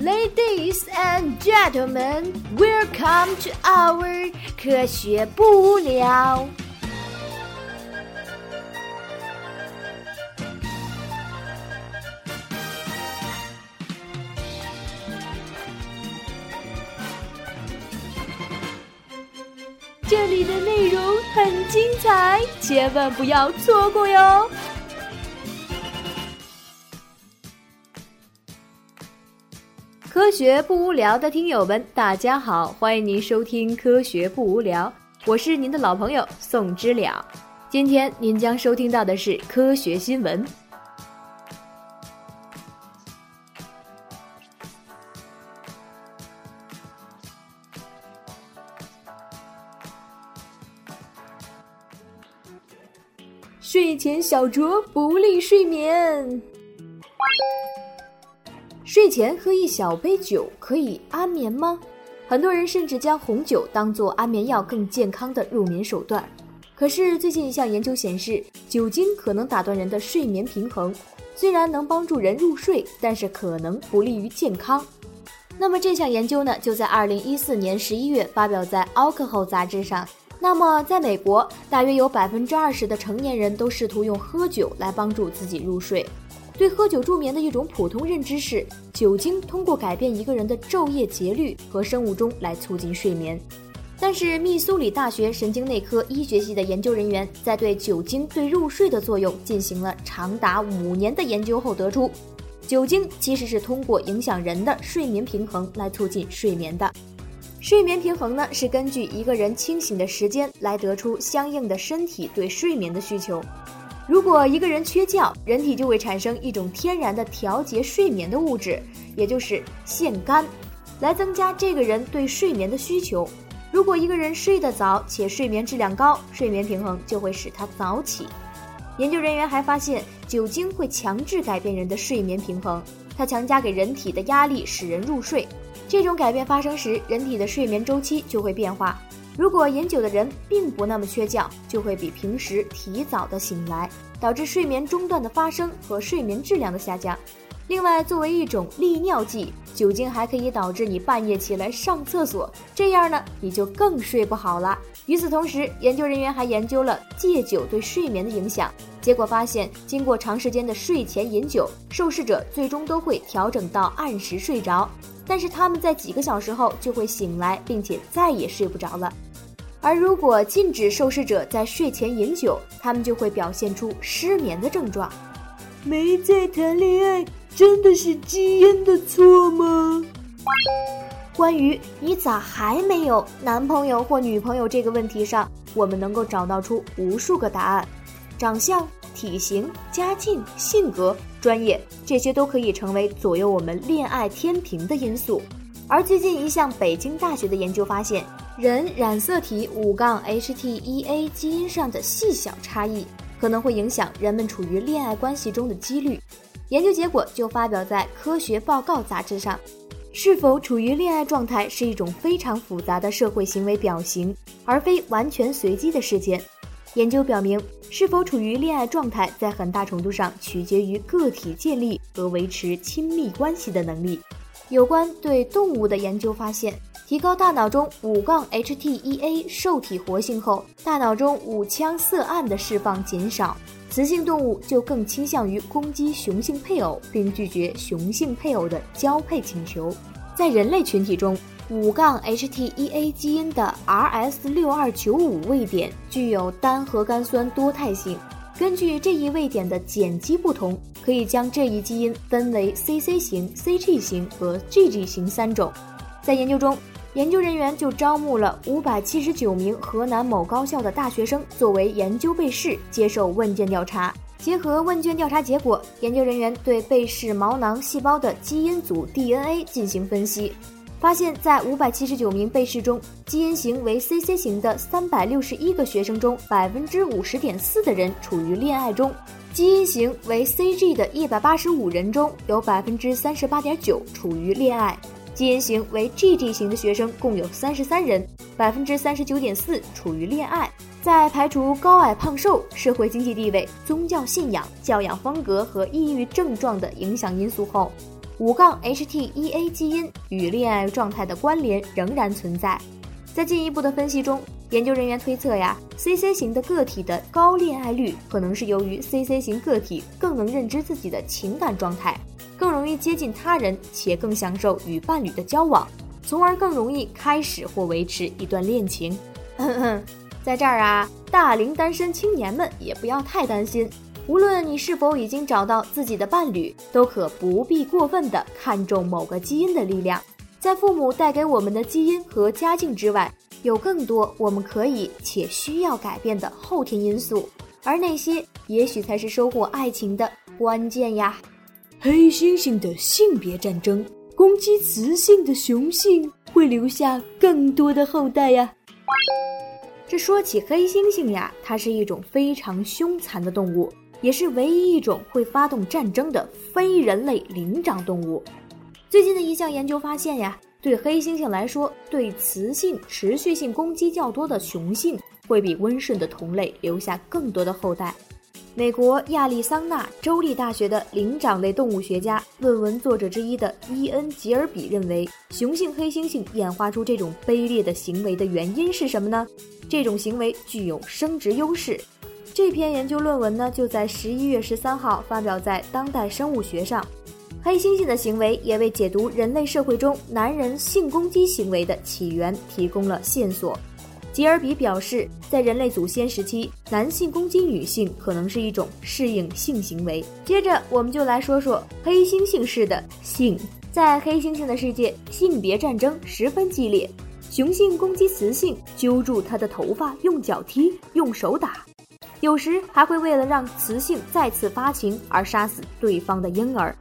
Ladies and gentlemen, welcome to our 科学不无聊。这里的内容很精彩，千万不要错过哟！科学不无聊的听友们，大家好，欢迎您收听《科学不无聊》，我是您的老朋友宋知了。今天您将收听到的是科学新闻。睡前小酌不利睡眠。睡前喝一小杯酒可以安眠吗？很多人甚至将红酒当做安眠药更健康的入眠手段。可是最近一项研究显示，酒精可能打断人的睡眠平衡，虽然能帮助人入睡，但是可能不利于健康。那么这项研究呢，就在二零一四年十一月发表在《Alcohol》杂志上。那么，在美国，大约有百分之二十的成年人都试图用喝酒来帮助自己入睡。对喝酒助眠的一种普通认知是，酒精通过改变一个人的昼夜节律和生物钟来促进睡眠。但是，密苏里大学神经内科医学系的研究人员在对酒精对入睡的作用进行了长达五年的研究后得出，酒精其实是通过影响人的睡眠平衡来促进睡眠的。睡眠平衡呢，是根据一个人清醒的时间来得出相应的身体对睡眠的需求。如果一个人缺觉，人体就会产生一种天然的调节睡眠的物质，也就是腺苷，来增加这个人对睡眠的需求。如果一个人睡得早且睡眠质量高，睡眠平衡就会使他早起。研究人员还发现，酒精会强制改变人的睡眠平衡，它强加给人体的压力使人入睡。这种改变发生时，人体的睡眠周期就会变化。如果饮酒的人并不那么缺觉，就会比平时提早的醒来，导致睡眠中断的发生和睡眠质量的下降。另外，作为一种利尿剂，酒精还可以导致你半夜起来上厕所，这样呢，你就更睡不好了。与此同时，研究人员还研究了戒酒对睡眠的影响，结果发现，经过长时间的睡前饮酒，受试者最终都会调整到按时睡着。但是他们在几个小时后就会醒来，并且再也睡不着了。而如果禁止受试者在睡前饮酒，他们就会表现出失眠的症状。没在谈恋爱，真的是基因的错吗？关于你咋还没有男朋友或女朋友这个问题上，我们能够找到出无数个答案：长相。体型、家境、性格、专业，这些都可以成为左右我们恋爱天平的因素。而最近一项北京大学的研究发现，人染色体五杠 HTEA 基因上的细小差异，可能会影响人们处于恋爱关系中的几率。研究结果就发表在《科学报告》杂志上。是否处于恋爱状态是一种非常复杂的社会行为表型，而非完全随机的事件。研究表明，是否处于恋爱状态，在很大程度上取决于个体建立和维持亲密关系的能力。有关对动物的研究发现，提高大脑中五杠 HTEA 受体活性后，大脑中五羟色胺的释放减少，雌性动物就更倾向于攻击雄性配偶，并拒绝雄性配偶的交配请求。在人类群体中，五杠 HTEA 基因的 RS 六二九五位点具有单核苷酸多态性。根据这一位点的碱基不同，可以将这一基因分为 CC 型、CG 型和 GG 型三种。在研究中，研究人员就招募了五百七十九名河南某高校的大学生作为研究被试，接受问卷调查。结合问卷调查结果，研究人员对被试毛囊细胞的基因组 DNA 进行分析。发现，在五百七十九名被试中，基因型为 CC 型的三百六十一个学生中，百分之五十点四的人处于恋爱中；基因型为 CG 的一百八十五人中有百分之三十八点九处于恋爱；基因型为 GG 型的学生共有三十三人，百分之三十九点四处于恋爱。在排除高矮胖瘦、社会经济地位、宗教信仰、教养风格和抑郁症状的影响因素后。五杠 HTEA 基因与恋爱状态的关联仍然存在。在进一步的分析中，研究人员推测呀，CC 型的个体的高恋爱率可能是由于 CC 型个体更能认知自己的情感状态，更容易接近他人，且更享受与伴侣的交往，从而更容易开始或维持一段恋情。在这儿啊，大龄单身青年们也不要太担心。无论你是否已经找到自己的伴侣，都可不必过分的看重某个基因的力量。在父母带给我们的基因和家境之外，有更多我们可以且需要改变的后天因素，而那些也许才是收获爱情的关键呀。黑猩猩的性别战争，攻击雌性的雄性会留下更多的后代呀。这说起黑猩猩呀，它是一种非常凶残的动物。也是唯一一种会发动战争的非人类灵长动物。最近的一项研究发现呀，对黑猩猩来说，对雌性持续性攻击较多的雄性会比温顺的同类留下更多的后代。美国亚利桑那州立大学的灵长类动物学家论文作者之一的伊恩·吉尔比认为，雄性黑猩猩演化出这种卑劣的行为的原因是什么呢？这种行为具有生殖优势。这篇研究论文呢，就在十一月十三号发表在《当代生物学》上。黑猩猩的行为也为解读人类社会中男人性攻击行为的起源提供了线索。吉尔比表示，在人类祖先时期，男性攻击女性可能是一种适应性行为。接着，我们就来说说黑猩猩式的性。在黑猩猩的世界，性别战争十分激烈，雄性攻击雌性，揪住它的头发，用脚踢，用手打。有时还会为了让雌性再次发情而杀死对方的婴儿。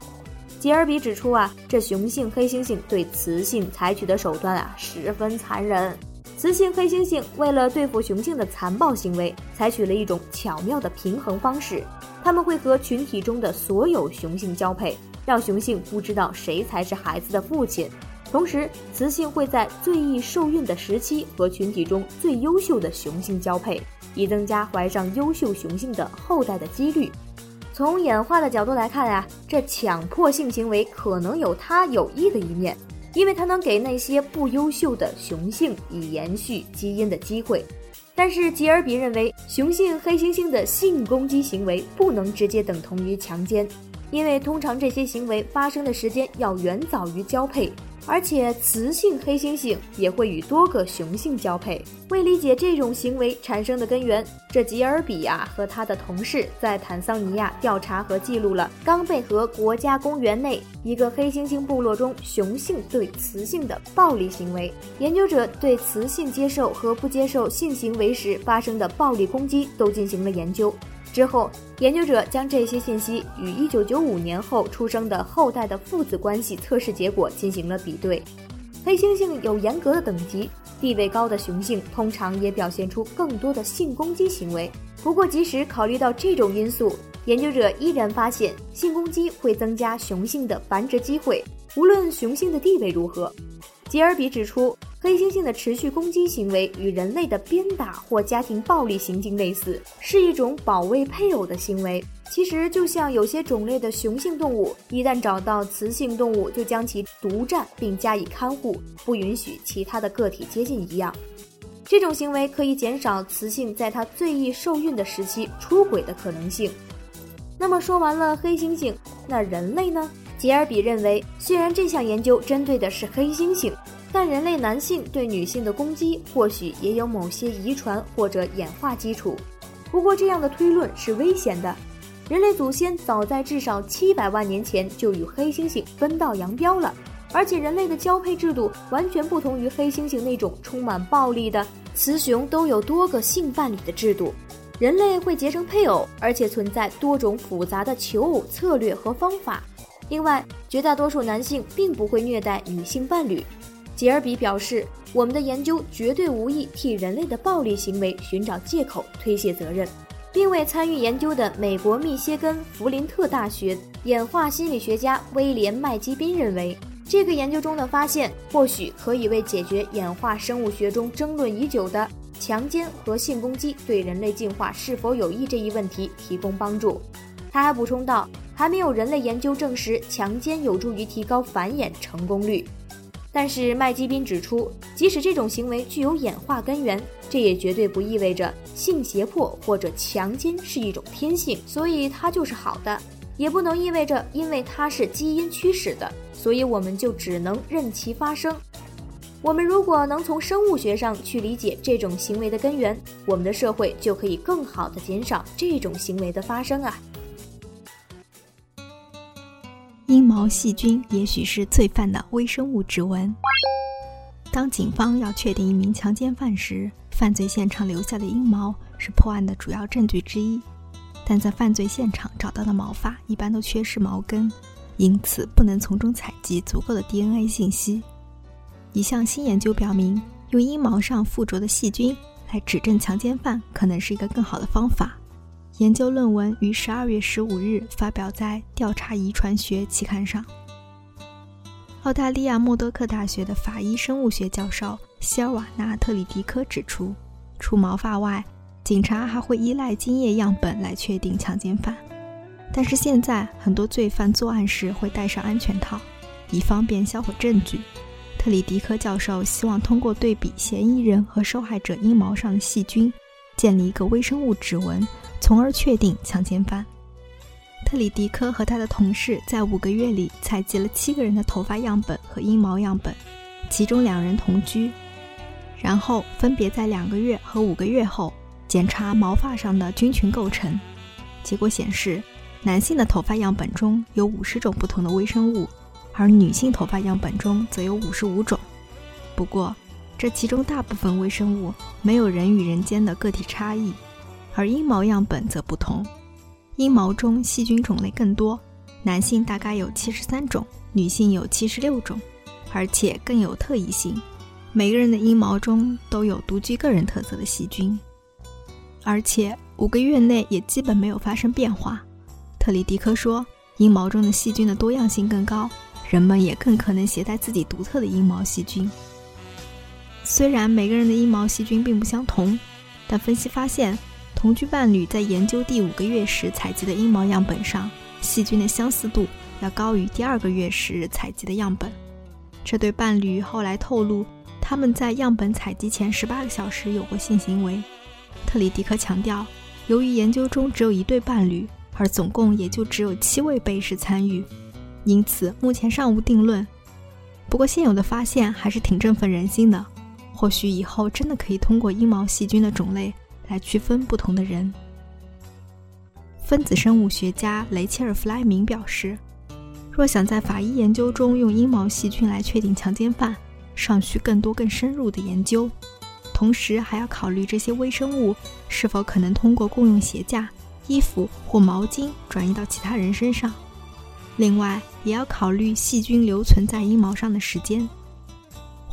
吉尔比指出啊，这雄性黑猩猩对雌性采取的手段啊十分残忍。雌性黑猩猩为了对付雄性的残暴行为，采取了一种巧妙的平衡方式。他们会和群体中的所有雄性交配，让雄性不知道谁才是孩子的父亲。同时，雌性会在最易受孕的时期和群体中最优秀的雄性交配。以增加怀上优秀雄性的后代的几率。从演化的角度来看呀，这强迫性行为可能有它有益的一面，因为它能给那些不优秀的雄性以延续基因的机会。但是吉尔比认为，雄性黑猩猩的性攻击行为不能直接等同于强奸，因为通常这些行为发生的时间要远早于交配。而且，雌性黑猩猩也会与多个雄性交配。为理解这种行为产生的根源，这吉尔比亚和他的同事在坦桑尼亚调查和记录了冈贝河国家公园内一个黑猩猩部落中雄性对雌性的暴力行为。研究者对雌性接受和不接受性行为时发生的暴力攻击都进行了研究。之后，研究者将这些信息与1995年后出生的后代的父子关系测试结果进行了比对。黑猩猩有严格的等级，地位高的雄性通常也表现出更多的性攻击行为。不过，即使考虑到这种因素，研究者依然发现性攻击会增加雄性的繁殖机会，无论雄性的地位如何。吉尔比指出。黑猩猩的持续攻击行为与人类的鞭打或家庭暴力行径类似，是一种保卫配偶的行为。其实就像有些种类的雄性动物，一旦找到雌性动物，就将其独占并加以看护，不允许其他的个体接近一样。这种行为可以减少雌性在它最易受孕的时期出轨的可能性。那么说完了黑猩猩，那人类呢？吉尔比认为，虽然这项研究针对的是黑猩猩。但人类男性对女性的攻击或许也有某些遗传或者演化基础，不过这样的推论是危险的。人类祖先早在至少七百万年前就与黑猩猩分道扬镳了，而且人类的交配制度完全不同于黑猩猩那种充满暴力的雌雄都有多个性伴侣的制度。人类会结成配偶，而且存在多种复杂的求偶策略和方法。另外，绝大多数男性并不会虐待女性伴侣。吉尔比表示：“我们的研究绝对无意替人类的暴力行为寻找借口、推卸责任，并为参与研究的美国密歇根弗林特大学演化心理学家威廉麦基宾认为，这个研究中的发现或许可以为解决演化生物学中争论已久的强奸和性攻击对人类进化是否有益这一问题提供帮助。”他还补充道。还没有人类研究证实强奸有助于提高繁衍成功率。但是麦基宾指出，即使这种行为具有演化根源，这也绝对不意味着性胁迫或者强奸是一种天性，所以它就是好的；也不能意味着因为它是基因驱使的，所以我们就只能任其发生。我们如果能从生物学上去理解这种行为的根源，我们的社会就可以更好的减少这种行为的发生啊。阴毛细菌也许是罪犯的微生物指纹。当警方要确定一名强奸犯时，犯罪现场留下的阴毛是破案的主要证据之一。但在犯罪现场找到的毛发一般都缺失毛根，因此不能从中采集足够的 DNA 信息。一项新研究表明，用阴毛上附着的细菌来指证强奸犯，可能是一个更好的方法。研究论文于十二月十五日发表在《调查遗传学》期刊上。澳大利亚默多克大学的法医生物学教授希尔瓦纳特里迪科指出，除毛发外，警察还会依赖精液样本来确定强奸犯。但是现在很多罪犯作案时会戴上安全套，以方便销毁证据。特里迪科教授希望通过对比嫌疑人和受害者阴毛上的细菌，建立一个微生物指纹。从而确定强奸犯。特里迪科和他的同事在五个月里采集了七个人的头发样本和阴毛样本，其中两人同居，然后分别在两个月和五个月后检查毛发上的菌群构成。结果显示，男性的头发样本中有五十种不同的微生物，而女性头发样本中则有五十五种。不过，这其中大部分微生物没有人与人间的个体差异。而阴毛样本则不同，阴毛中细菌种类更多，男性大概有七十三种，女性有七十六种，而且更有特异性。每个人的阴毛中都有独具个人特色的细菌，而且五个月内也基本没有发生变化。特里迪科说，阴毛中的细菌的多样性更高，人们也更可能携带自己独特的阴毛细菌。虽然每个人的阴毛细菌并不相同，但分析发现。同居伴侣在研究第五个月时采集的阴毛样本上，细菌的相似度要高于第二个月时采集的样本。这对伴侣后来透露，他们在样本采集前十八个小时有过性行为。特里迪克强调，由于研究中只有一对伴侣，而总共也就只有七位被试参与，因此目前尚无定论。不过现有的发现还是挺振奋人心的，或许以后真的可以通过阴毛细菌的种类。来区分不同的人。分子生物学家雷切尔·弗莱明表示，若想在法医研究中用阴毛细菌来确定强奸犯，尚需更多更深入的研究，同时还要考虑这些微生物是否可能通过共用鞋架、衣服或毛巾转移到其他人身上。另外，也要考虑细菌留存在阴毛上的时间。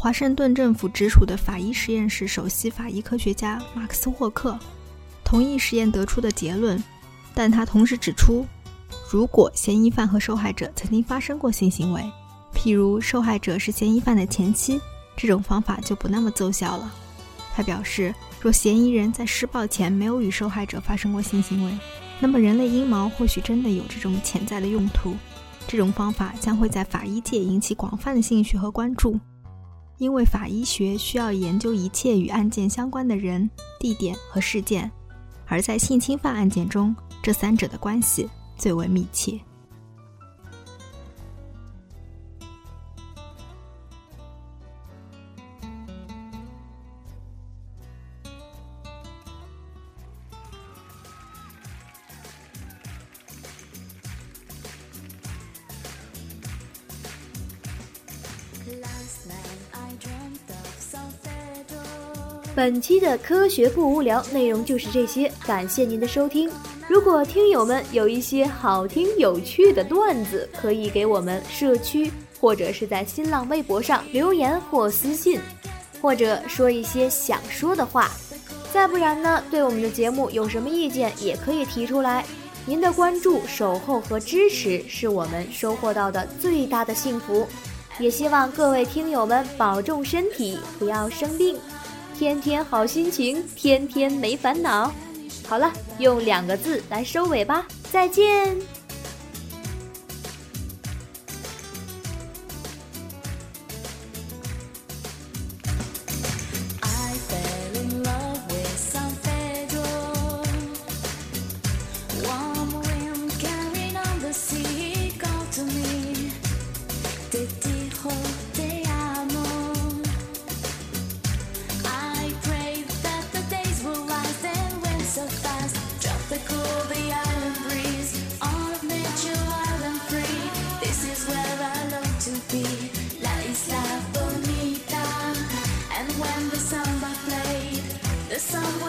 华盛顿政府直属的法医实验室首席法医科学家马克思霍克同意实验得出的结论，但他同时指出，如果嫌疑犯和受害者曾经发生过性行为，譬如受害者是嫌疑犯的前妻，这种方法就不那么奏效了。他表示，若嫌疑人在施暴前没有与受害者发生过性行为，那么人类阴毛或许真的有这种潜在的用途。这种方法将会在法医界引起广泛的兴趣和关注。因为法医学需要研究一切与案件相关的人、地点和事件，而在性侵犯案件中，这三者的关系最为密切。本期的科学不无聊内容就是这些，感谢您的收听。如果听友们有一些好听有趣的段子，可以给我们社区或者是在新浪微博上留言或私信，或者说一些想说的话。再不然呢，对我们的节目有什么意见，也可以提出来。您的关注、守候和支持是我们收获到的最大的幸福。也希望各位听友们保重身体，不要生病。天天好心情，天天没烦恼。好了，用两个字来收尾吧，再见。The sun.